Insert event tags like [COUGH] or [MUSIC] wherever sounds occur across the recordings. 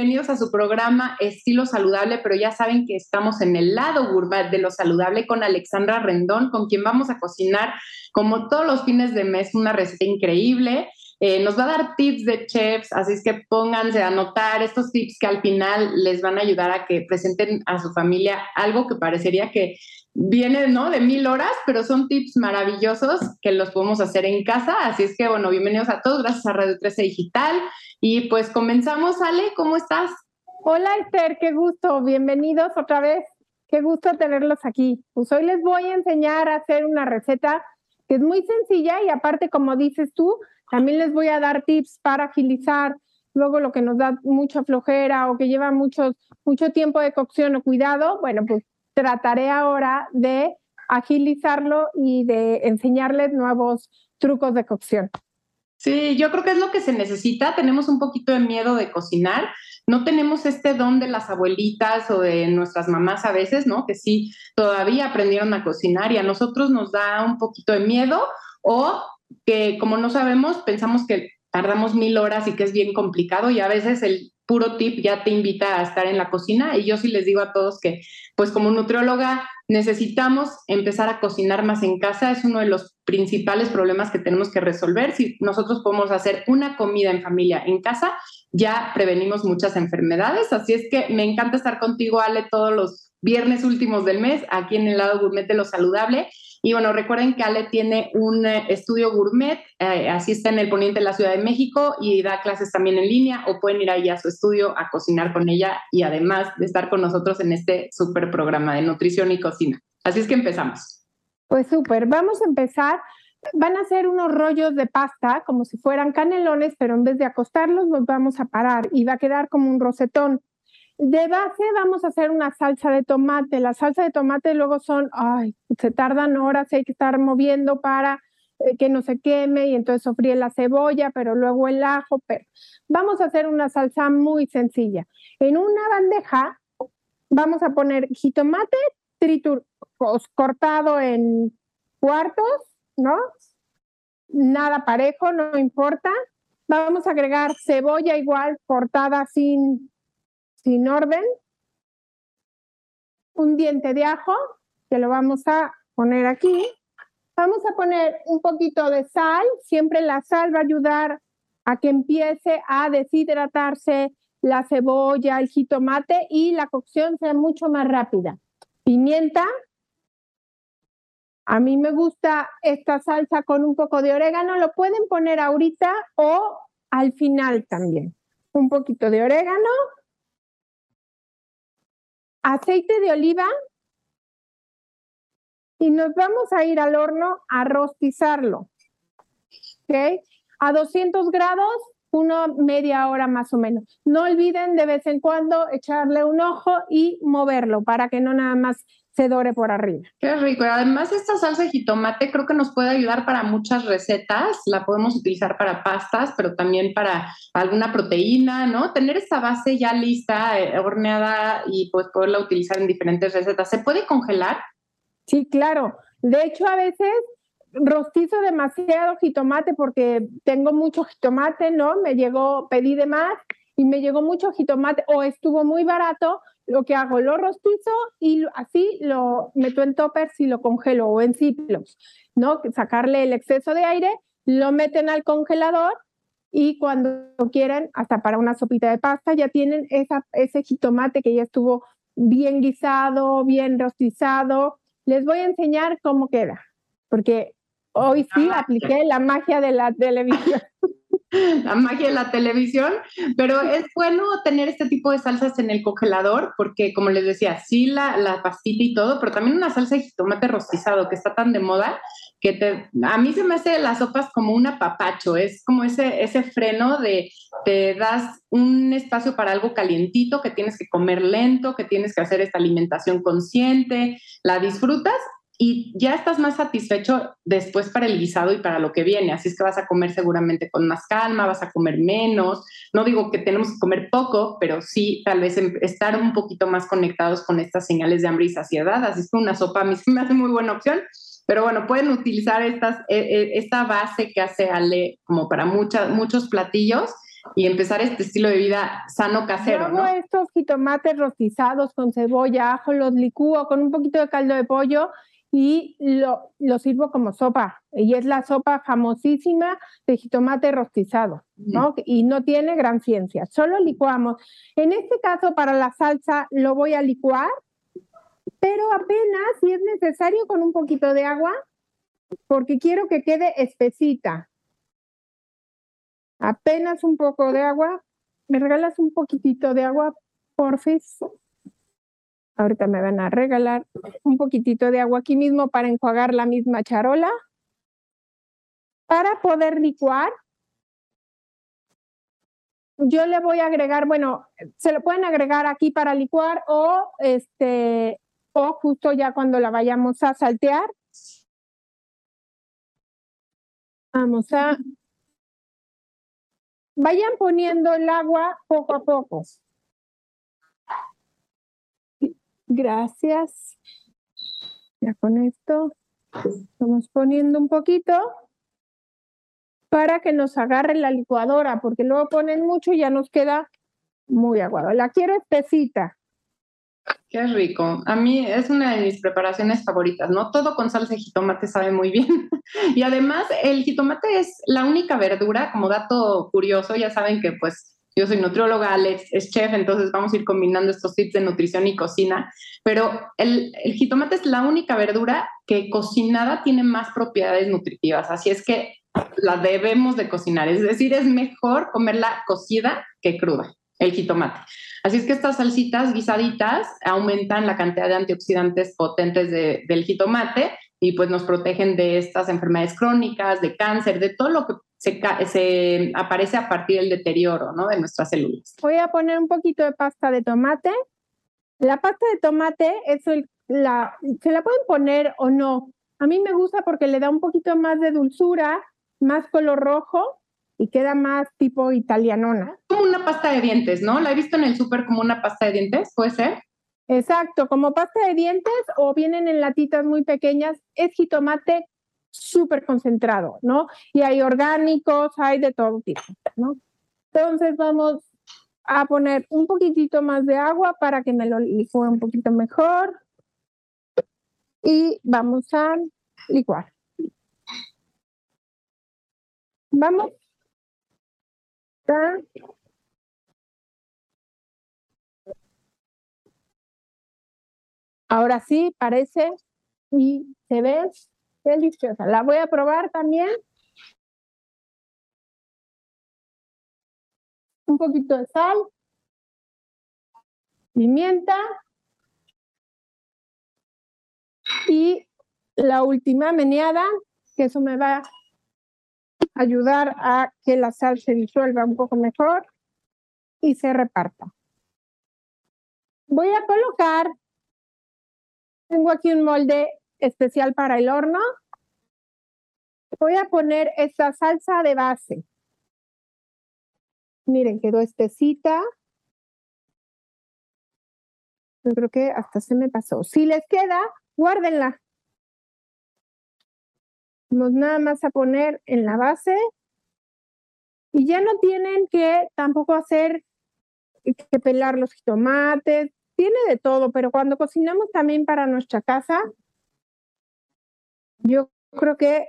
Bienvenidos a su programa Estilo Saludable, pero ya saben que estamos en el lado gourmet de lo saludable con Alexandra Rendón, con quien vamos a cocinar como todos los fines de mes una receta increíble. Eh, nos va a dar tips de chefs, así es que pónganse a anotar estos tips que al final les van a ayudar a que presenten a su familia algo que parecería que viene, ¿no? De mil horas, pero son tips maravillosos que los podemos hacer en casa. Así es que, bueno, bienvenidos a todos, gracias a Radio 13 Digital. Y pues comenzamos, Ale, ¿cómo estás? Hola Esther, qué gusto, bienvenidos otra vez. Qué gusto tenerlos aquí. Pues hoy les voy a enseñar a hacer una receta que es muy sencilla y aparte, como dices tú, también les voy a dar tips para agilizar luego lo que nos da mucha flojera o que lleva mucho, mucho tiempo de cocción o cuidado. Bueno, pues trataré ahora de agilizarlo y de enseñarles nuevos trucos de cocción. Sí, yo creo que es lo que se necesita. Tenemos un poquito de miedo de cocinar. No tenemos este don de las abuelitas o de nuestras mamás a veces, ¿no? Que sí, todavía aprendieron a cocinar y a nosotros nos da un poquito de miedo o que como no sabemos, pensamos que tardamos mil horas y que es bien complicado y a veces el puro tip ya te invita a estar en la cocina y yo sí les digo a todos que pues como nutrióloga necesitamos empezar a cocinar más en casa, es uno de los principales problemas que tenemos que resolver. Si nosotros podemos hacer una comida en familia en casa, ya prevenimos muchas enfermedades, así es que me encanta estar contigo Ale todos los viernes últimos del mes aquí en el lado gourmet de lo saludable y bueno, recuerden que Ale tiene un eh, estudio gourmet, eh, así está en el poniente de la Ciudad de México y da clases también en línea o pueden ir ahí a su estudio a cocinar con ella y además de estar con nosotros en este súper programa de nutrición y cocina. Así es que empezamos. Pues súper, vamos a empezar. Van a ser unos rollos de pasta como si fueran canelones, pero en vez de acostarlos los vamos a parar y va a quedar como un rosetón. De base vamos a hacer una salsa de tomate. La salsa de tomate luego son, ay, se tardan horas, hay que estar moviendo para eh, que no se queme y entonces sofríe la cebolla, pero luego el ajo. Pero vamos a hacer una salsa muy sencilla. En una bandeja vamos a poner jitomate tritur cortado en cuartos, ¿no? Nada parejo, no importa. Vamos a agregar cebolla igual cortada sin sin orden, un diente de ajo, que lo vamos a poner aquí. Vamos a poner un poquito de sal, siempre la sal va a ayudar a que empiece a deshidratarse la cebolla, el jitomate y la cocción sea mucho más rápida. Pimienta. A mí me gusta esta salsa con un poco de orégano, lo pueden poner ahorita o al final también. Un poquito de orégano, aceite de oliva y nos vamos a ir al horno a rostizarlo. ¿Ok? A 200 grados, una media hora más o menos. No olviden de vez en cuando echarle un ojo y moverlo para que no nada más se dore por arriba. Qué rico. Además, esta salsa de jitomate creo que nos puede ayudar para muchas recetas. La podemos utilizar para pastas, pero también para alguna proteína, ¿no? Tener esta base ya lista, eh, horneada y pues poderla utilizar en diferentes recetas. ¿Se puede congelar? Sí, claro. De hecho, a veces rostizo demasiado jitomate porque tengo mucho jitomate, ¿no? Me llegó, pedí de más y me llegó mucho jitomate o estuvo muy barato, lo que hago, lo rostizo y así lo meto en toppers y lo congelo o en ciclos, ¿no? Sacarle el exceso de aire, lo meten al congelador y cuando quieren, hasta para una sopita de pasta, ya tienen esa, ese jitomate que ya estuvo bien guisado, bien rostizado. Les voy a enseñar cómo queda, porque hoy sí apliqué la magia de la televisión. [LAUGHS] la magia de la televisión, pero es bueno tener este tipo de salsas en el congelador porque, como les decía, sí la, la pastita y todo, pero también una salsa de jitomate rostizado que está tan de moda que a mí se me hace las sopas como un apapacho, es como ese, ese freno de te das un espacio para algo calientito, que tienes que comer lento, que tienes que hacer esta alimentación consciente, la disfrutas y ya estás más satisfecho después para el guisado y para lo que viene. Así es que vas a comer seguramente con más calma, vas a comer menos. No digo que tenemos que comer poco, pero sí tal vez em, estar un poquito más conectados con estas señales de hambre y saciedad. Así es que una sopa a mí [LAUGHS] me hace muy buena opción. Pero bueno, pueden utilizar estas, e, e, esta base que hace Ale como para muchas, muchos platillos y empezar este estilo de vida sano casero. Yo hago estos jitomates rostizados con cebolla, ajo, los licúo con un poquito de caldo de pollo y lo, lo, sirvo como sopa. Y es la sopa famosísima de jitomate rostizado, ¿no? Y no tiene gran ciencia, solo licuamos. En este caso, para la salsa, lo voy a licuar, pero apenas, si es necesario, con un poquito de agua, porque quiero que quede espesita. Apenas un poco de agua. ¿Me regalas un poquitito de agua, porfis? Ahorita me van a regalar un poquitito de agua aquí mismo para enjuagar la misma charola. Para poder licuar, yo le voy a agregar, bueno, se lo pueden agregar aquí para licuar o este o justo ya cuando la vayamos a saltear. Vamos a vayan poniendo el agua poco a poco. Gracias. Ya con esto estamos poniendo un poquito para que nos agarre la licuadora, porque luego ponen mucho y ya nos queda muy aguado. La quiero espesita. Qué rico. A mí es una de mis preparaciones favoritas, ¿no? Todo con salsa de jitomate sabe muy bien. [LAUGHS] y además, el jitomate es la única verdura, como dato curioso, ya saben que pues yo soy nutrióloga, Alex es chef, entonces vamos a ir combinando estos tips de nutrición y cocina. Pero el, jitomate es la única verdura que cocinada tiene más propiedades nutritivas. Así es que la debemos de cocinar. Es decir, es mejor comerla cocida que cruda, el jitomate. Así es que estas salsitas guisaditas aumentan la cantidad de antioxidantes potentes del jitomate y pues nos protegen de estas enfermedades crónicas, de cáncer, de todo lo que se, aparece a partir del deterioro ¿no? de nuestras células. Voy a poner un poquito de pasta de tomate. La pasta de tomate, eso la, se la pueden poner o no. A mí me gusta porque le da un poquito más de dulzura, más color rojo y queda más tipo italianona. Como una pasta de dientes, ¿no? La he visto en el súper como una pasta de dientes, ¿puede ser? Exacto, como pasta de dientes o vienen en latitas muy pequeñas, es jitomate súper concentrado, ¿no? Y hay orgánicos, hay de todo tipo, ¿no? Entonces vamos a poner un poquitito más de agua para que me lo licúe un poquito mejor. Y vamos a licuar. Vamos. Ahora sí, parece y se ve deliciosa. La voy a probar también. Un poquito de sal, pimienta y la última meneada, que eso me va a ayudar a que la sal se disuelva un poco mejor y se reparta. Voy a colocar, tengo aquí un molde especial para el horno. Voy a poner esta salsa de base. Miren, quedó espesita. Yo creo que hasta se me pasó. Si les queda, guárdenla. Vamos nada más a poner en la base. Y ya no tienen que tampoco hacer que pelar los jitomates. Tiene de todo, pero cuando cocinamos también para nuestra casa, yo creo que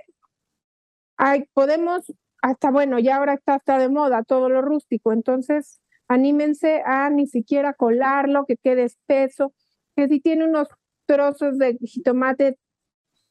hay, podemos, hasta bueno, ya ahora está hasta de moda todo lo rústico, entonces anímense a ni siquiera colarlo, que quede espeso, que si tiene unos trozos de jitomate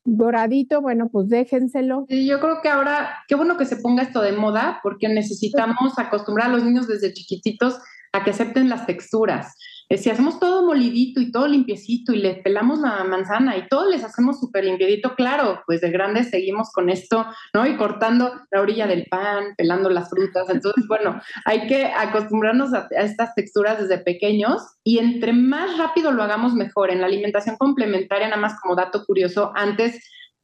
doradito, bueno, pues déjenselo. Yo creo que ahora, qué bueno que se ponga esto de moda, porque necesitamos acostumbrar a los niños desde chiquititos a que acepten las texturas. Eh, si hacemos todo molidito y todo limpiecito y le pelamos la manzana y todo les hacemos súper limpiedito, claro, pues de grandes seguimos con esto, ¿no? Y cortando la orilla del pan, pelando las frutas. Entonces, bueno, hay que acostumbrarnos a, a estas texturas desde pequeños y entre más rápido lo hagamos mejor. En la alimentación complementaria, nada más como dato curioso, antes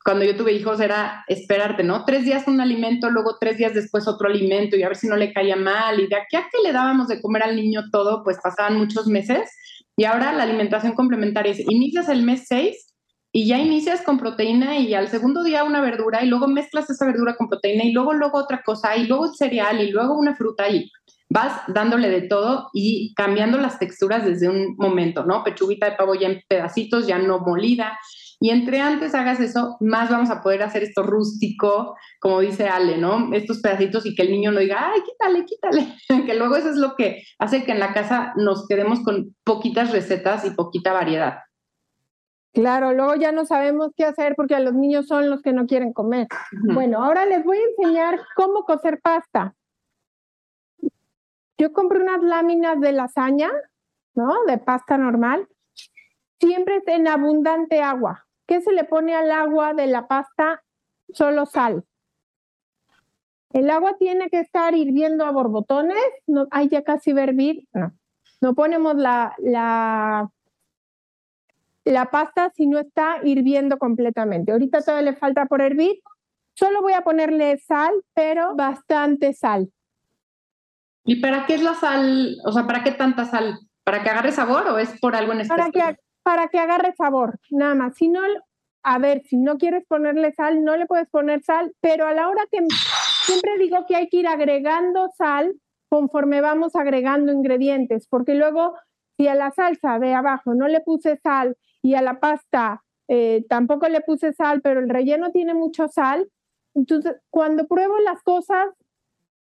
cuando yo tuve hijos era esperarte, ¿no? Tres días un alimento, luego tres días después otro alimento y a ver si no le caía mal. Y de aquí a que le dábamos de comer al niño todo, pues pasaban muchos meses. Y ahora la alimentación complementaria es, inicias el mes seis y ya inicias con proteína y al segundo día una verdura y luego mezclas esa verdura con proteína y luego luego otra cosa y luego cereal y luego una fruta y vas dándole de todo y cambiando las texturas desde un momento, ¿no? Pechuguita de pavo ya en pedacitos, ya no molida, y entre antes hagas eso, más vamos a poder hacer esto rústico, como dice Ale, ¿no? Estos pedacitos y que el niño no diga, ay, quítale, quítale. [LAUGHS] que luego eso es lo que hace que en la casa nos quedemos con poquitas recetas y poquita variedad. Claro, luego ya no sabemos qué hacer porque a los niños son los que no quieren comer. Bueno, ahora les voy a enseñar cómo cocer pasta. Yo compré unas láminas de lasaña, ¿no? De pasta normal. Siempre en abundante agua. ¿Qué se le pone al agua de la pasta? Solo sal. El agua tiene que estar hirviendo a borbotones. No, hay ya casi hervir. No. No ponemos la, la, la pasta si no está hirviendo completamente. Ahorita todavía le falta por hervir. Solo voy a ponerle sal, pero bastante sal. ¿Y para qué es la sal? O sea, ¿para qué tanta sal? ¿Para que agarre sabor o es por algo en especial? Para que, para que agarre sabor, nada más. Si no, a ver, si no quieres ponerle sal, no le puedes poner sal, pero a la hora que siempre digo que hay que ir agregando sal conforme vamos agregando ingredientes, porque luego si a la salsa de abajo no le puse sal y a la pasta eh, tampoco le puse sal, pero el relleno tiene mucho sal, entonces cuando pruebo las cosas,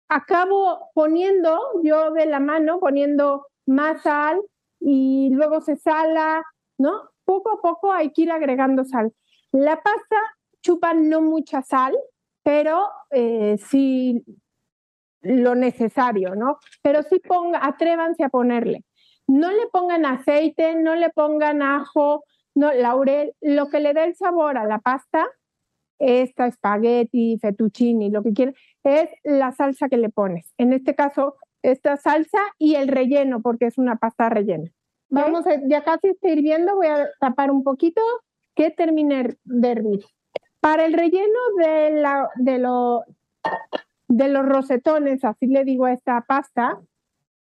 acabo poniendo yo de la mano, poniendo más sal y luego se sala ¿no? Poco a poco hay que ir agregando sal. La pasta chupa no mucha sal, pero eh, sí lo necesario, ¿no? Pero sí ponga, atrévanse a ponerle. No le pongan aceite, no le pongan ajo, no, laurel, lo que le dé el sabor a la pasta, esta espagueti, fettuccini, lo que quieran, es la salsa que le pones. En este caso, esta salsa y el relleno, porque es una pasta rellena. Vamos, a, ya casi está hirviendo, voy a tapar un poquito que termine de hervir. Para el relleno de, la, de, lo, de los rosetones, así le digo a esta pasta,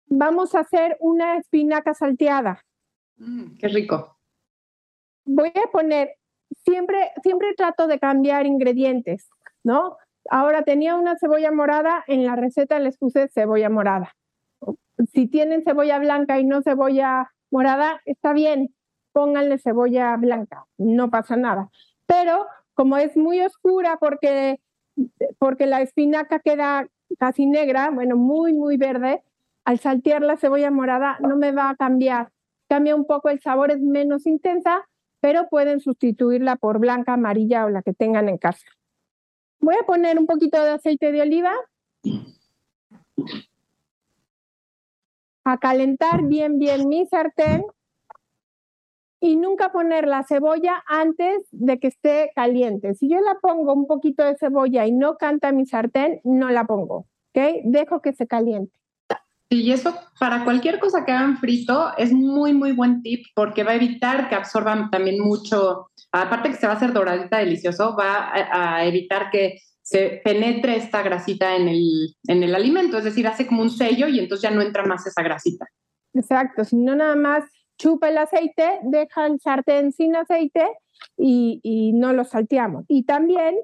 vamos a hacer una espinaca salteada. Mm, qué rico. Voy a poner, siempre, siempre trato de cambiar ingredientes, ¿no? Ahora tenía una cebolla morada, en la receta les puse cebolla morada. Si tienen cebolla blanca y no cebolla morada, está bien, pónganle cebolla blanca, no pasa nada. Pero como es muy oscura porque, porque la espinaca queda casi negra, bueno, muy, muy verde, al saltear la cebolla morada no me va a cambiar. Cambia un poco el sabor, es menos intensa, pero pueden sustituirla por blanca, amarilla o la que tengan en casa. Voy a poner un poquito de aceite de oliva a calentar bien, bien mi sartén y nunca poner la cebolla antes de que esté caliente. Si yo la pongo un poquito de cebolla y no canta mi sartén, no la pongo, ¿ok? Dejo que se caliente. Y eso para cualquier cosa que hagan frito es muy, muy buen tip porque va a evitar que absorban también mucho, aparte que se va a hacer doradita delicioso, va a, a evitar que se penetre esta grasita en el, en el alimento, es decir, hace como un sello y entonces ya no entra más esa grasita. Exacto, si no nada más chupa el aceite, deja el sartén sin aceite y, y, no lo salteamos. Y también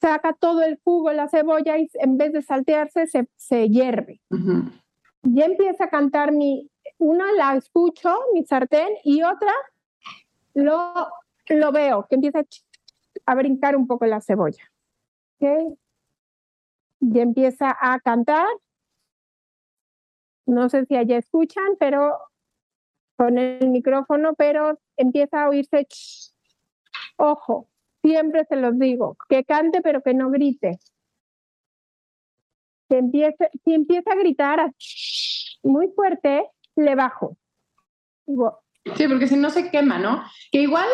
saca todo el jugo, la cebolla y en vez de saltearse se, se hierve. Ya empieza a cantar mi, una la escucho, mi sartén, y otra lo, lo veo, que empieza a brincar un poco la cebolla. ¿Okay? Y empieza a cantar. no sé si allá escuchan, pero con el micrófono, pero empieza a oírse, ojo, siempre se los digo, que cante pero que no grite. Que empiece, si empieza a gritar muy fuerte, le bajo. Sí, porque si no se quema, ¿no? Que igual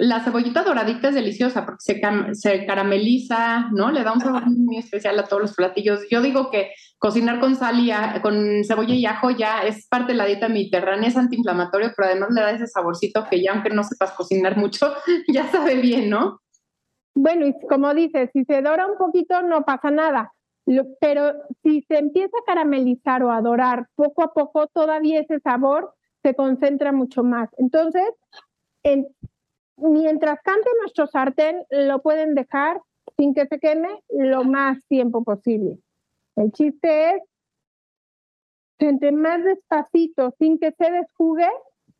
la cebollita doradita es deliciosa porque se, se, carameliza, ¿no? Le da un sabor muy especial a todos los platillos. Yo digo que cocinar con sal y con cebolla y ajo ya es parte de la dieta mediterránea, es antiinflamatorio, pero además le da ese saborcito que ya aunque no sepas cocinar mucho, [LAUGHS] ya sabe bien, ¿no? Bueno, y como dices, si se dora un poquito no pasa nada, pero si se empieza a caramelizar o a dorar poco a poco, todavía ese sabor se concentra mucho más. Entonces, en, mientras cante nuestro sartén, lo pueden dejar sin que se queme lo más tiempo posible. El chiste es, entre más despacito, sin que se desjugue,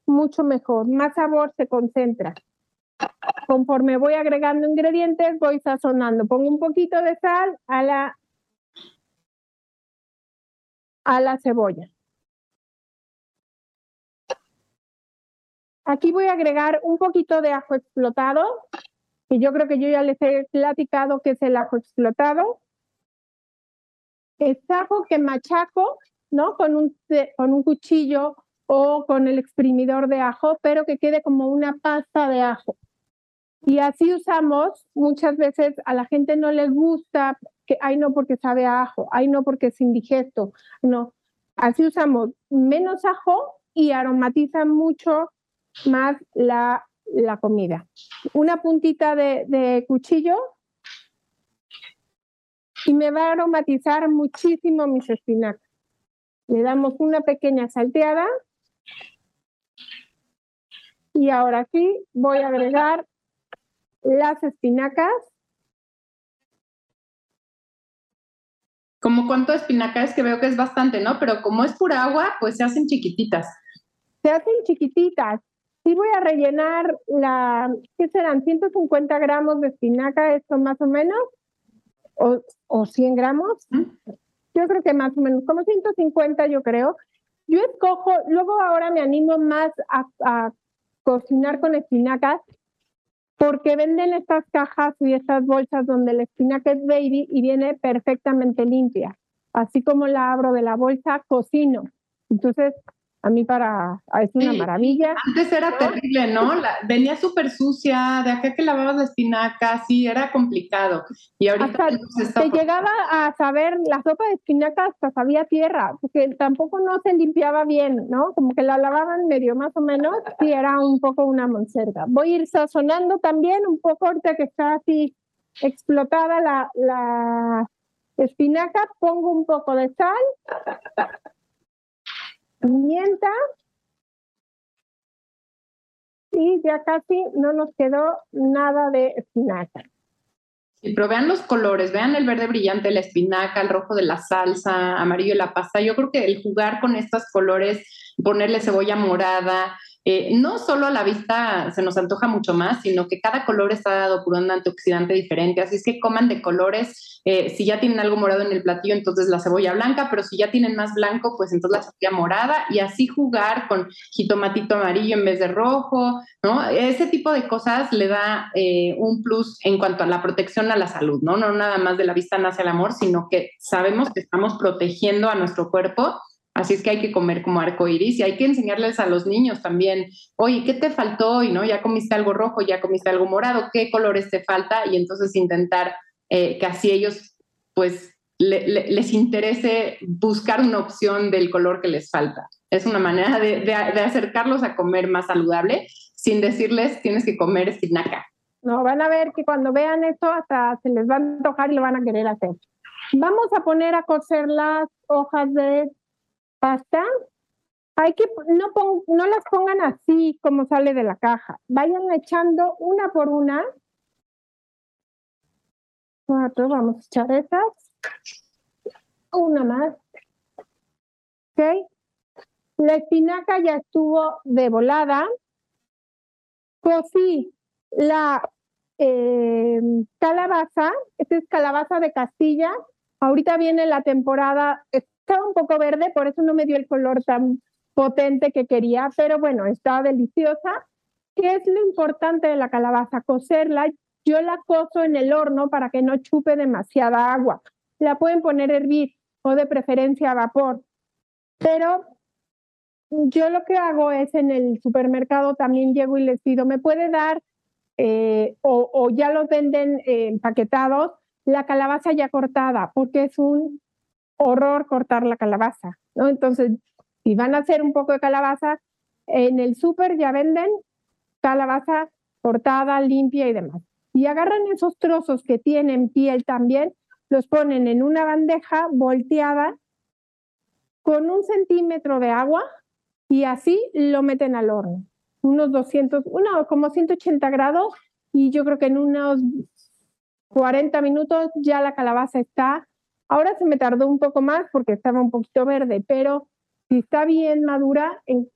mucho mejor, más sabor se concentra. Conforme voy agregando ingredientes, voy sazonando. Pongo un poquito de sal a la, a la cebolla. Aquí voy a agregar un poquito de ajo explotado, y yo creo que yo ya les he platicado que es el ajo explotado. Es ajo que machaco, ¿no? Con un, con un cuchillo o con el exprimidor de ajo, pero que quede como una pasta de ajo. Y así usamos, muchas veces a la gente no le gusta, que, ay no porque sabe a ajo, ay no porque es indigesto, no. Así usamos menos ajo y aromatiza mucho más la, la comida. Una puntita de, de cuchillo y me va a aromatizar muchísimo mis espinacas. Le damos una pequeña salteada y ahora sí voy a agregar las espinacas. Como cuánto espinaca es que veo que es bastante, ¿no? Pero como es pura agua, pues se hacen chiquititas. Se hacen chiquititas. Sí voy a rellenar la, ¿qué serán? 150 gramos de espinaca, esto más o menos, o, o 100 gramos. Yo creo que más o menos, como 150 yo creo. Yo escojo, luego ahora me animo más a, a cocinar con espinacas, porque venden estas cajas y estas bolsas donde la espinaca es baby y viene perfectamente limpia. Así como la abro de la bolsa, cocino. Entonces, a mí para es una maravilla. Antes era terrible, ¿no? venía súper sucia, de acá que lavabas la espinaca, sí, era complicado. Y ahorita hasta te llegaba a saber, la sopa de espinaca hasta sabía tierra, porque tampoco no se limpiaba bien, ¿no? Como que la lavaban medio más o menos, sí era un poco una monserga. Voy a ir sazonando también un poco ahorita que está así explotada la, la espinaca, pongo un poco de sal pimienta y ya casi no nos quedó nada de espinaca. Sí, pero vean los colores, vean el verde brillante, la espinaca, el rojo de la salsa, amarillo de la pasta. Yo creo que el jugar con estos colores, ponerle cebolla morada, eh, no solo a la vista se nos antoja mucho más, sino que cada color está dado por un antioxidante diferente. Así es que coman de colores. Eh, si ya tienen algo morado en el platillo, entonces la cebolla blanca, pero si ya tienen más blanco, pues entonces la cebolla morada y así jugar con jitomatito amarillo en vez de rojo, ¿no? Ese tipo de cosas le da eh, un plus en cuanto a la protección a la salud, ¿no? No nada más de la vista nace el amor, sino que sabemos que estamos protegiendo a nuestro cuerpo Así es que hay que comer como arco iris y hay que enseñarles a los niños también, oye, ¿qué te faltó hoy? ¿No? Ya comiste algo rojo, ya comiste algo morado, ¿qué colores te falta? Y entonces intentar eh, que así ellos, pues, les interese buscar una opción del color que les falta. Es una manera de, de, acercarlos a comer más saludable sin decirles tienes que comer espinaca. No, van a ver que cuando vean esto hasta se les va a antojar y lo van a querer hacer. Vamos a poner a cocer las hojas de pasta, hay que no, no las pongan así como sale de la caja. Vayan echando una por una. Cuatro, vamos a echar esas. Una más. ¿Ok? La espinaca ya estuvo de volada. Cocí la eh, calabaza. Esta es calabaza de Castilla. Ahorita viene la temporada estaba un poco verde, por eso no me dio el color tan potente que quería, pero bueno, estaba deliciosa. ¿Qué es lo importante de la calabaza? Cocerla. Yo la cozo en el horno para que no chupe demasiada agua. La pueden poner a hervir o de preferencia a vapor. Pero yo lo que hago es en el supermercado también llego y les pido, ¿me puede dar eh, o, ya los venden eh, empaquetados la calabaza ya cortada? Porque es un horror cortar la calabaza, ¿no? Entonces, si van a hacer un poco de calabaza, en el súper ya venden calabaza cortada, limpia y demás. Y agarran esos trozos que tienen piel también, los ponen en una bandeja volteada con un centímetro de agua y así lo meten al horno. Unos 200, uno, como 180 grados y yo creo que en unos 40 minutos ya la calabaza está. Ahora se me tardó un poco más porque estaba un poquito verde, pero si está bien madura, en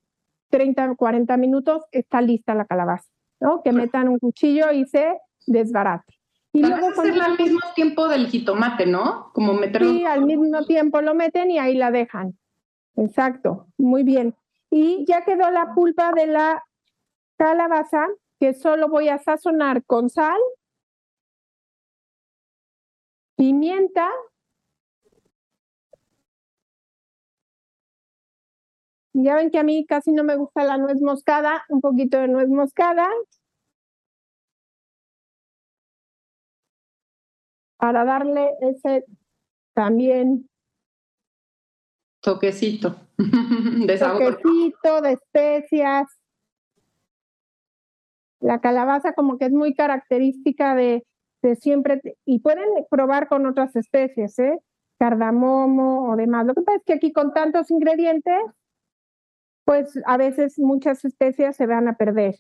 30, 40 minutos está lista la calabaza, ¿no? Que metan un cuchillo y se desbarate. Y luego hacerla al mismo tiempo del jitomate, ¿no? Como meterlo. Sí, al mismo tiempo lo meten y ahí la dejan. Exacto, muy bien. Y ya quedó la pulpa de la calabaza, que solo voy a sazonar con sal, pimienta, Ya ven que a mí casi no me gusta la nuez moscada, un poquito de nuez moscada. Para darle ese también toquecito [LAUGHS] de sabor. Toquecito de especias. La calabaza como que es muy característica de, de siempre, y pueden probar con otras especies, ¿eh? cardamomo o demás. Lo que pasa es que aquí con tantos ingredientes, pues a veces muchas especies se van a perder.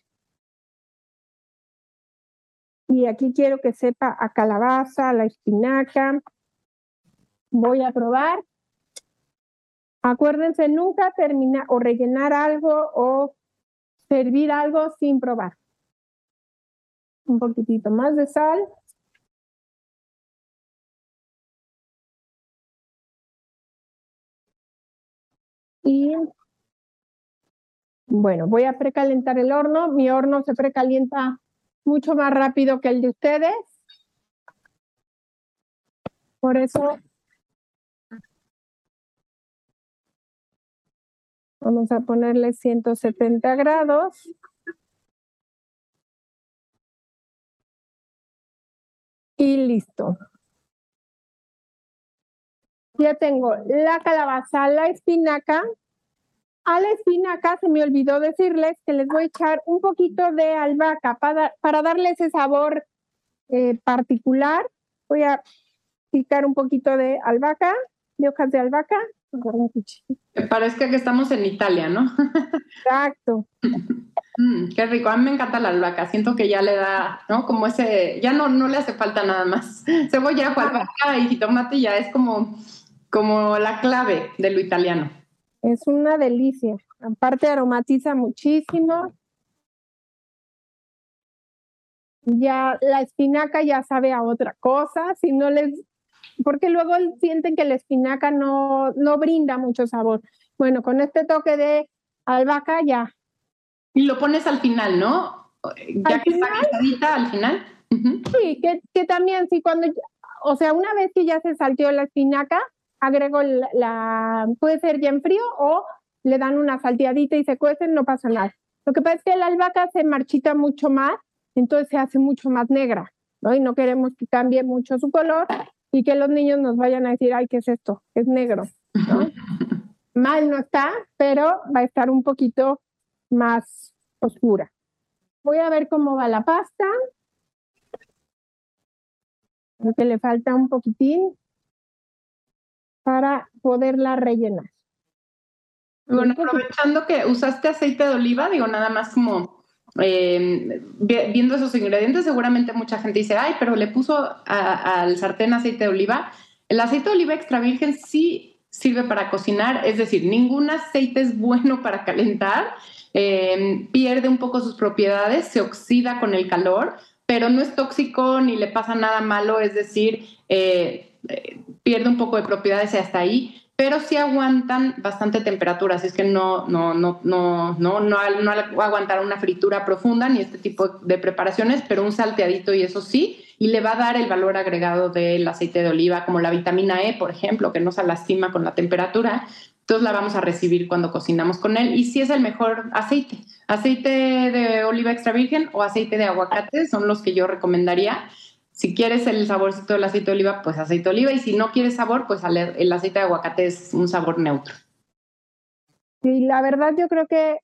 Y aquí quiero que sepa a calabaza, la espinaca. Voy a probar. Acuérdense, nunca terminar o rellenar algo o servir algo sin probar. Un poquitito más de sal. Y bueno, voy a precalentar el horno. Mi horno se precalienta mucho más rápido que el de ustedes. Por eso vamos a ponerle 170 grados. Y listo. Ya tengo la calabaza, la espinaca, a la espinaca se me olvidó decirles que les voy a echar un poquito de albahaca para, para darle ese sabor eh, particular. Voy a picar un poquito de albahaca, de hojas de albahaca. Parece que estamos en Italia, ¿no? Exacto. Mm, qué rico, a mí me encanta la albahaca, siento que ya le da, ¿no? Como ese, ya no, no le hace falta nada más. [LAUGHS] Cebolla, albahaca y tomate ya es como, como la clave de lo italiano. Es una delicia. Aparte aromatiza muchísimo. Ya la espinaca ya sabe a otra cosa, si no les porque luego sienten que la espinaca no, no brinda mucho sabor. Bueno, con este toque de albahaca ya. Y lo pones al final, ¿no? Ya que está guisadita al final. Sí, que, que también sí, cuando, o sea, una vez que ya se salteó la espinaca, agrego la, puede ser ya en frío o le dan una salteadita y se cuecen, no pasa nada. Lo que pasa es que la albahaca se marchita mucho más, entonces se hace mucho más negra, ¿no? Y no queremos que cambie mucho su color y que los niños nos vayan a decir, ay, ¿qué es esto? Es negro, [LAUGHS] Mal no está, pero va a estar un poquito más oscura. Voy a ver cómo va la pasta. que le falta un poquitín para poderla rellenar. Bueno, aprovechando que usaste aceite de oliva, digo nada más como eh, viendo esos ingredientes, seguramente mucha gente dice, ay, pero le puso al sartén aceite de oliva. El aceite de oliva extra virgen sí sirve para cocinar, es decir, ningún aceite es bueno para calentar, eh, pierde un poco sus propiedades, se oxida con el calor, pero no es tóxico ni le pasa nada malo, es decir, eh, pierde un poco de propiedades hasta ahí. pero sí aguantan bastante temperatura, así es que no, no, no, no, no, no, no aguantar una fritura profunda ni este tipo de preparaciones, pero un salteadito y eso sí, y le va a dar el valor agregado del aceite de oliva, como la vitamina E, por ejemplo, que no se lastima con la temperatura, entonces la vamos a recibir cuando cocinamos con él y sí es el mejor aceite. Aceite de oliva extra virgen o aceite de aguacate son los que yo recomendaría. Si quieres el saborcito del aceite de oliva, pues aceite de oliva y si no quieres sabor, pues el aceite de aguacate es un sabor neutro. Y la verdad yo creo que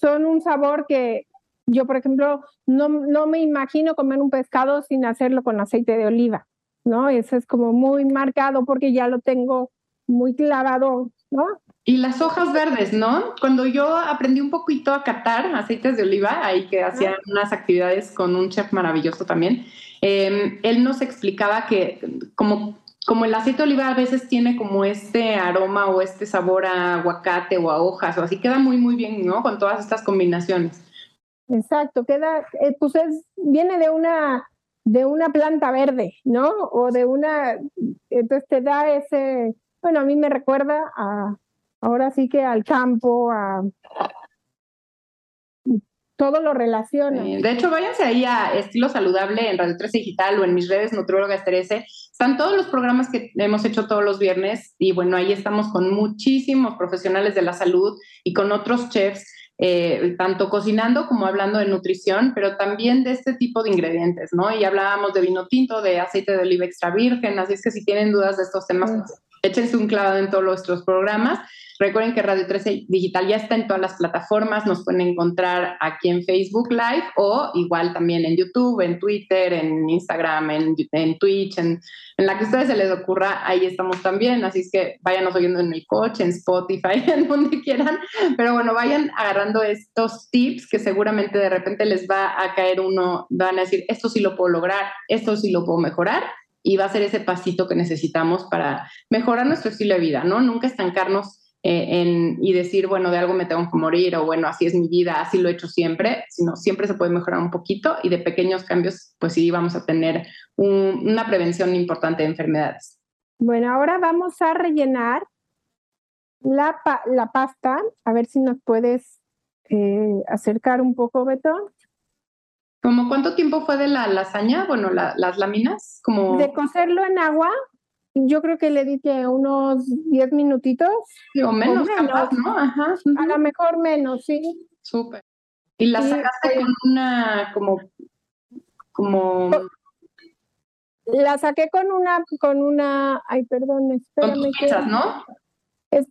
son un sabor que yo, por ejemplo, no, no me imagino comer un pescado sin hacerlo con aceite de oliva, ¿no? Eso es como muy marcado porque ya lo tengo muy clavado, ¿no? Y las hojas verdes, ¿no? Cuando yo aprendí un poquito a catar aceites de oliva, ahí que hacían unas actividades con un chef maravilloso también, em, él nos explicaba que como, como el aceite oliva a veces tiene como este aroma o este sabor a aguacate o a hojas, o así queda muy, muy bien, ¿no? Con todas estas combinaciones. Exacto, queda, eh, pues es, viene de una de una planta verde, ¿no? O de una, entonces te da ese, bueno, a mí me recuerda a, ahora sí que al campo, a todo lo relaciona. de hecho, váyanse ahí a Estilo Saludable en Radio 13 Digital o en mis redes Nutrióloga Esterese. Están todos los programas que hemos hecho todos los viernes y bueno, ahí estamos con muchísimos profesionales de la salud y con otros chefs eh, tanto cocinando como hablando de nutrición, pero también de este tipo de ingredientes, ¿no? Y hablábamos de vino tinto, de aceite de oliva extra virgen, así es que si tienen dudas de estos temas, pues, échense un clavado en todos nuestros programas. Recuerden que Radio 13 Digital ya está en todas las plataformas, nos pueden encontrar aquí en Facebook Live o igual también en YouTube, en Twitter, en Instagram, en, Twitch, en, en, la que a ustedes se les ocurra, ahí estamos también, así es que váyanos oyendo en el coche, en Spotify, [LAUGHS] en donde quieran, pero bueno, vayan agarrando estos tips que seguramente de repente les va a caer uno, van a decir, esto sí lo puedo lograr, esto sí lo puedo mejorar y va a ser ese pasito que necesitamos para mejorar nuestro estilo de vida, ¿no? Nunca estancarnos eh, y decir, bueno, de algo me tengo que morir o bueno, así es mi vida, así lo he hecho siempre, sino siempre se puede mejorar un poquito y de pequeños cambios, pues sí, vamos a tener una prevención importante de enfermedades. Bueno, ahora vamos a rellenar la, la pasta, a ver si nos puedes eh, acercar un poco, Beto. ¿Como cuánto tiempo fue de la lasaña? Bueno, las láminas, como... De cocerlo en agua, yo creo que le dije unos 10 minutitos. o menos, ¿no? Ajá. A lo mejor menos, sí. Súper. ¿Y la sacaste con una, como, como... La saqué con una, con una, ay, perdón, espérame. Con pinzas, ¿no? Es,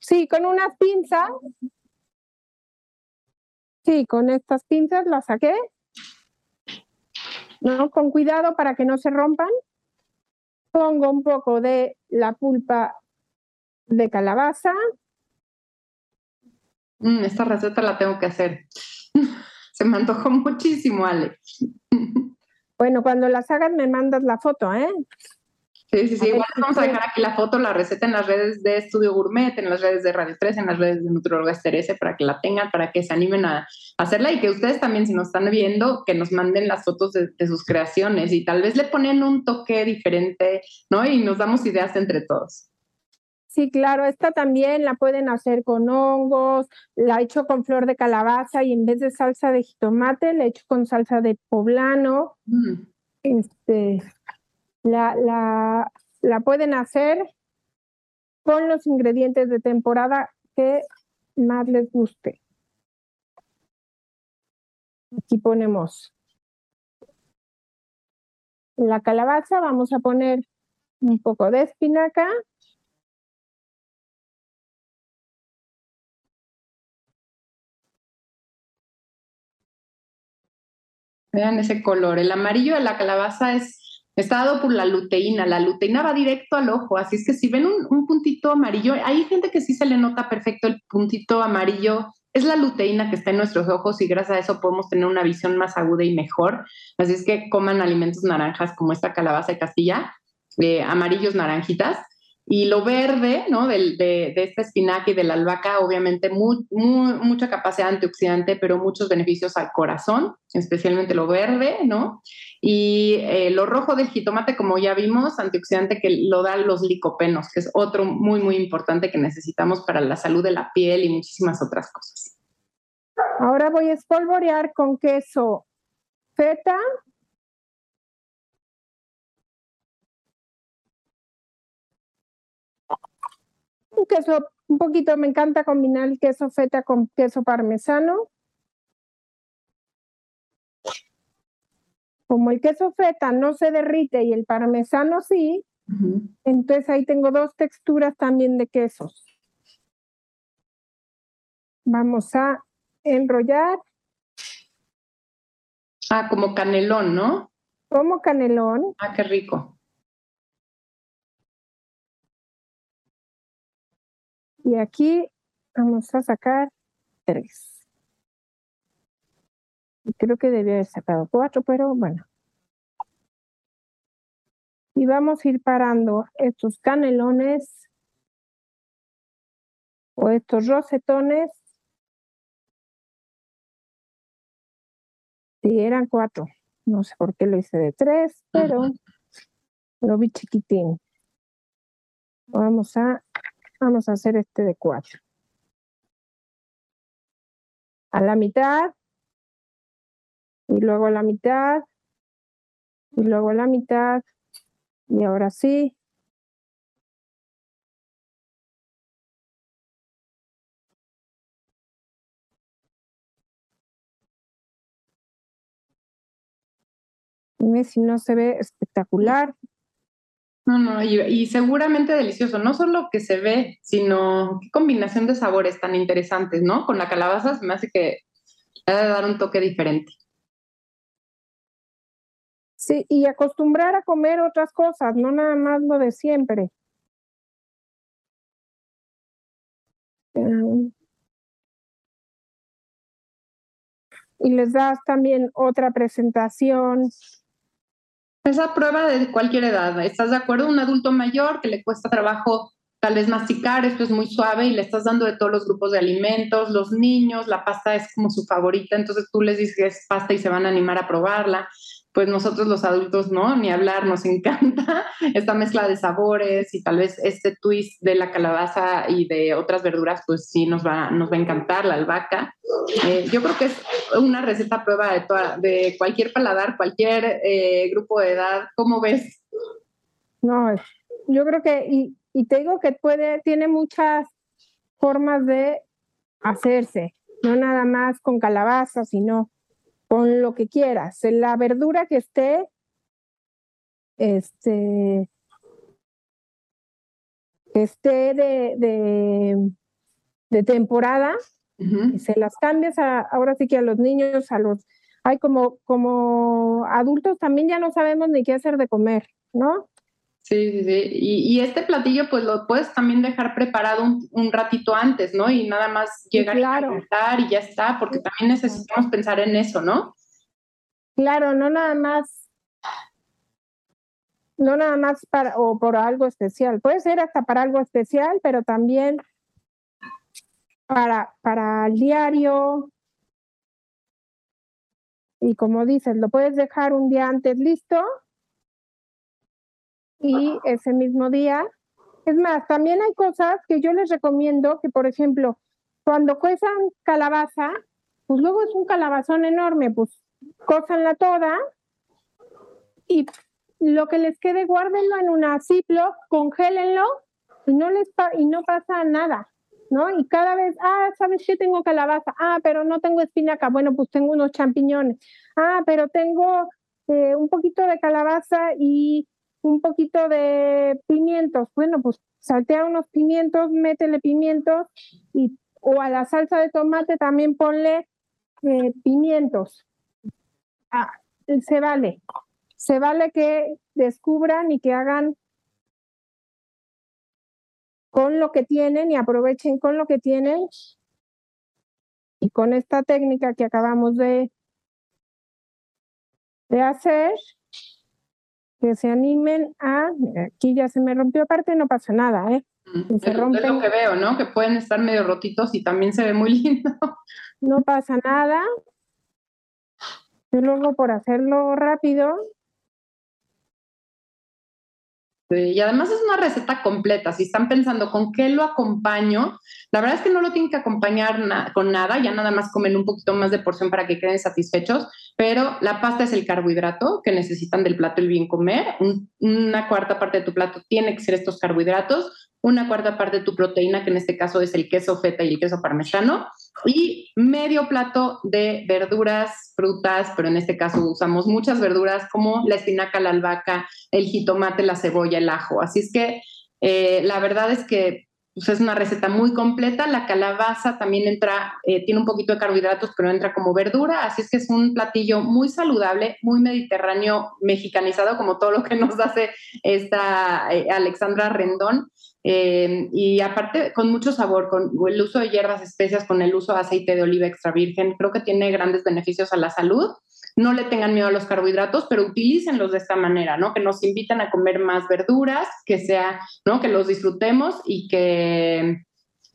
sí, con unas pinzas. Sí, con estas pinzas la saqué. ¿No? Con cuidado para que no se rompan pongo un poco de la pulpa de calabaza. Mm, esta receta la tengo que hacer. [LAUGHS] Se me antojó muchísimo, Ale. [LAUGHS] Bueno, cuando las hagas me mandas la foto, ¿eh? Sí, sí, sí. Igual vamos a dejar aquí la foto, la receta en las redes de Estudio Gourmet, en las redes de Radio 3, en las redes de Nutrióloga Esterese, para que la tengan, para que se animen a, hacerla y que ustedes también, si nos están viendo, que nos manden las fotos de, sus creaciones y tal vez le ponen un toque diferente, ¿no? Y nos damos ideas entre todos. Sí, claro, esta también la pueden hacer con hongos, la he hecho con flor de calabaza y en vez de salsa de jitomate, la he hecho con salsa de poblano. Mm. Este, la, la, pueden hacer con los ingredientes de temporada que más les guste. Aquí ponemos la calabaza, vamos a poner un poco de espinaca. Vean ese color. El amarillo de la calabaza es Está dado por la luteína. La luteína va directo al ojo, así es que si ven un, puntito amarillo, hay gente que sí se le nota perfecto el puntito amarillo. Es la luteína que está en nuestros ojos y gracias a eso podemos tener una visión más aguda y mejor. Así es que coman alimentos naranjas como esta calabaza de Castilla, amarillos naranjitas. Y lo verde, ¿no? Del, de, de, este espinaca y de la albahaca, obviamente mucha capacidad antioxidante, pero muchos beneficios al corazón, especialmente lo verde, ¿no? Y eh, lo rojo del jitomate, como ya vimos, antioxidante que lo dan los licopenos, que es otro muy, muy importante que necesitamos para la salud de la piel y muchísimas otras cosas. Ahora voy a espolvorear con queso feta un queso, un poquito, me encanta combinar el queso feta con queso parmesano. Como el queso feta no se derrite y el parmesano sí, entonces ahí tengo dos texturas también de quesos. Vamos a enrollar. Ah, como canelón, ¿no? Como canelón. Ah, qué rico. Y aquí vamos a sacar tres. Creo que debía haber sacado cuatro, pero bueno. Y vamos a ir parando estos canelones o estos rosetones. Si eran cuatro. No sé por qué lo hice de tres, pero lo vi chiquitín. Vamos a Vamos a hacer este de cuatro. A la mitad. Y luego a la mitad. Y luego a la mitad. Y ahora sí. Dime si no se ve espectacular. No, no, y, seguramente delicioso. No solo que se ve, sino qué combinación de sabores tan interesantes, ¿no? Con la calabaza se me hace que debe dar un toque diferente. Sí, y acostumbrar a comer otras cosas, no nada más lo de siempre. Em, y les das también otra presentación esa prueba de cualquier edad. ¿Estás de acuerdo? Un adulto mayor que le cuesta trabajo tal vez masticar, esto es muy suave y le estás dando de todos los grupos de alimentos, los niños, la pasta es como su favorita, entonces tú les dices que es pasta y se van a animar a probarla pues nosotros los adultos, ¿no? Ni hablar, nos encanta [LAUGHS] esta mezcla de sabores y tal vez este twist de la calabaza y de otras verduras, pues sí nos va, nos va a encantar la albahaca. Eh, yo creo que es una receta prueba de, cualquier paladar, cualquier eh, grupo de edad. ¿Cómo ves? No, yo creo que, y, y te digo que puede, tiene muchas formas de hacerse, no nada más con calabaza, sino con lo que quieras. La verdura que esté, este, que esté de, de, de temporada, y se las cambias a, ahora sí que a los niños, a los, hay como, como adultos también ya no sabemos ni qué hacer de comer, ¿no? Sí, sí, sí. Y, este platillo, pues lo puedes también dejar preparado un, ratito antes, ¿no? Y nada más llegar claro. a y ya está, porque también necesitamos pensar en eso, ¿no? Claro, no nada más, no nada más para o por algo especial. Puede ser hasta para algo especial, pero también para, para el diario. Y como dices, lo puedes dejar un día antes listo y ese mismo día. Es más, también hay cosas que yo les recomiendo que, por ejemplo, cuando cuezan calabaza, pues luego es un calabazón enorme, pues cózanla toda y lo que les quede, guárdenlo en una Ziploc, congélenlo y no les y no pasa nada, ¿no? Y cada vez, ah, ¿sabes qué? Tengo calabaza, ah, pero no tengo espinaca, bueno, pues tengo unos champiñones, ah, pero tengo eh, un poquito de calabaza y un poquito de pimientos. Bueno, pues saltea unos pimientos, métele pimientos y o a la salsa de tomate también ponle eh, pimientos. Ah, se vale. Se vale que descubran y que hagan con lo que tienen y aprovechen con lo que tienen. Y con esta técnica que acabamos de, de hacer, que se animen a, aquí ya se me rompió aparte, no pasa nada, ¿eh? Mm, se rompen. Es lo que veo, ¿no? Que pueden estar medio rotitos y también se ve muy [LAUGHS] lindo. No pasa nada. Y luego por hacerlo rápido, y además es una receta completa. Si están pensando con qué lo acompaño, la verdad es que no lo tienen que acompañar con nada, ya nada más comen un poquito más de porción para que queden satisfechos, pero la pasta es el carbohidrato que necesitan del plato el bien comer. una cuarta parte de tu plato tiene que ser estos carbohidratos una cuarta parte de tu proteína, que en este caso es el queso feta y el queso parmesano, y medio plato de verduras, frutas, pero en este caso usamos muchas verduras como la espinaca, la albahaca, el jitomate, la cebolla, el ajo. Así es que eh, la verdad es que pues, es una receta muy completa. La calabaza también entra, eh, tiene un poquito de carbohidratos, pero entra como verdura. Así es que es un platillo muy saludable, muy mediterráneo, mexicanizado, como todo lo que nos hace esta eh, Alexandra Rendón. Eh, y aparte, con mucho sabor, con el uso de hierbas, especias, con el uso de aceite de oliva extra virgen, creo que tiene grandes beneficios a la salud. No le tengan miedo a los carbohidratos, pero utilícenlos de esta manera, ¿no? Que nos invitan a comer más verduras, que sea, ¿no? Que los disfrutemos y que,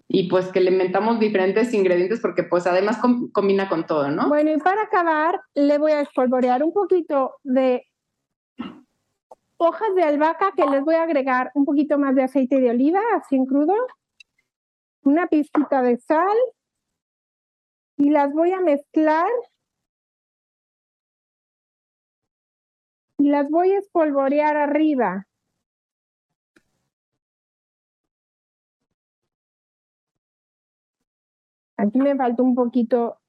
y pues que le metamos diferentes ingredientes porque pues además combina con todo, ¿no? Bueno, y para acabar, le voy a espolvorear un poquito de hojas de albahaca que les voy a agregar un poquito más de aceite de oliva, así en crudo, una pizquita de sal. Y las voy a mezclar. Y las voy a espolvorear arriba. Aquí me falta un poquito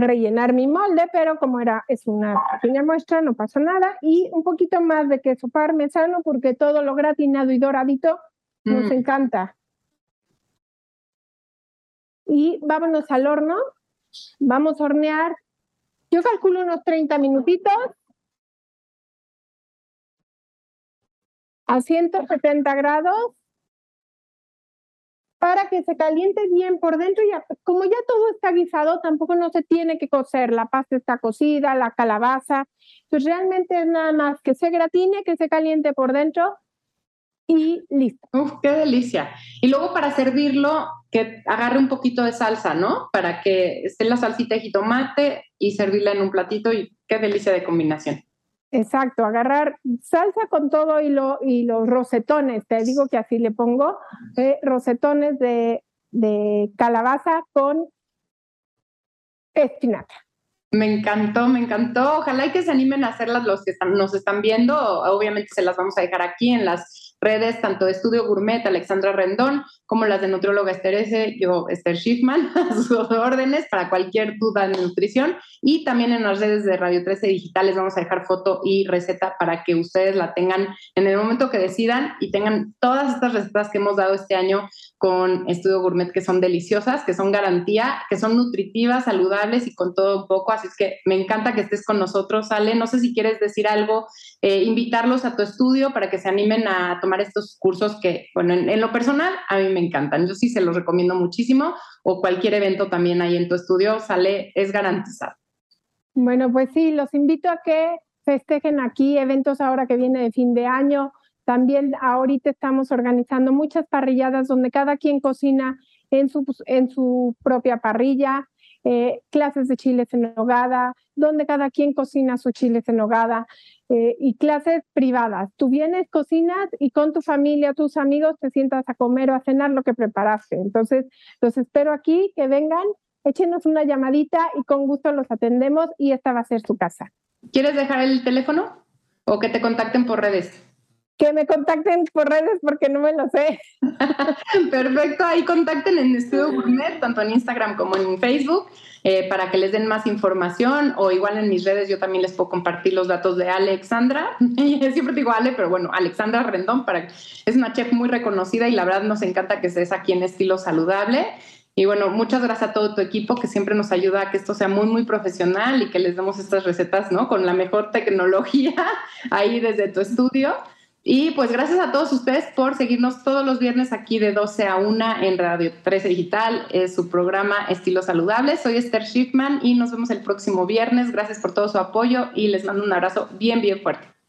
rellenar mi molde, pero como era, es una pequeña muestra, no pasa nada. Y un poquito más de queso parmesano, porque todo lo gratinado y doradito nos mm. encanta. Y vámonos al horno. Vamos a hornear, yo calculo unos 30 minutitos. A 170 grados para que se caliente bien por dentro y como ya todo está guisado, tampoco no se tiene que cocer, la pasta está cocida, la calabaza, pues realmente es nada más que se gratine, que se caliente por dentro y listo. Uf, qué delicia. Y luego para servirlo, que agarre un poquito de salsa, ¿no? Para que esté la salsita de jitomate y servirla en un platito y qué delicia de combinación. Exacto, agarrar salsa con todo y, lo, y los rosetones, te digo que así le pongo, eh, rosetones de, de calabaza con espinaca. Me encantó, me encantó. Ojalá y que se animen a hacerlas los que nos están viendo. Obviamente se las vamos a dejar aquí en las redes, tanto de Estudio Gourmet, Alexandra Rendón, como las de nutrióloga Esther yo, Esther Schiffman, [LAUGHS] a sus órdenes para cualquier duda de nutrición. Y también en las redes de Radio 13 Digitales vamos a dejar foto y receta para que ustedes la tengan en el momento que decidan y tengan todas estas recetas que hemos dado este año con Estudio Gourmet que son deliciosas, que son garantía, que son nutritivas, saludables y con todo un poco. Así es que me encanta que estés con nosotros, Ale. No sé si quieres decir algo, eh, invitarlos a tu estudio para que se animen a tomar estos cursos que, bueno, en, lo personal a mí me encantan. Yo sí se los recomiendo muchísimo o cualquier evento también ahí en tu estudio sale, es garantizado. Bueno, pues sí, los invito a que festejen aquí eventos ahora que viene de fin de año también ahorita estamos organizando muchas parrilladas donde cada quien cocina en su, en su propia parrilla, eh, clases de chiles en nogada, donde cada quien cocina su chiles en nogada eh, y clases privadas. Tú vienes, cocinas y con tu familia, tus amigos te sientas a comer o a cenar lo que preparaste. Entonces, los espero aquí, que vengan, échenos una llamadita y con gusto los atendemos y esta va a ser su casa. ¿Quieres dejar el teléfono o que te contacten por redes? Que me contacten por redes porque no me lo sé. [LAUGHS] Perfecto, ahí contacten en Estudio Gourmet, tanto en Instagram como en Facebook, eh, para que les den más información o igual en mis redes yo también les puedo compartir los datos de Alexandra. [LAUGHS] Siempre digo Ale, pero bueno, Alexandra Rendón, para, es una chef muy reconocida y la verdad nos encanta que estés aquí en estilo saludable. Y bueno, muchas gracias a todo tu equipo que siempre nos ayuda a que esto sea muy, muy profesional y que les demos estas recetas, ¿no? Con la mejor tecnología [LAUGHS] ahí desde tu estudio. Y pues gracias a todos ustedes por seguirnos todos los viernes aquí de 12 a 1 en Radio 13 Digital, su programa Estilo Saludable. Soy Esther Schiffman y nos vemos el próximo viernes. Gracias por todo su apoyo y les mando un abrazo bien, bien fuerte.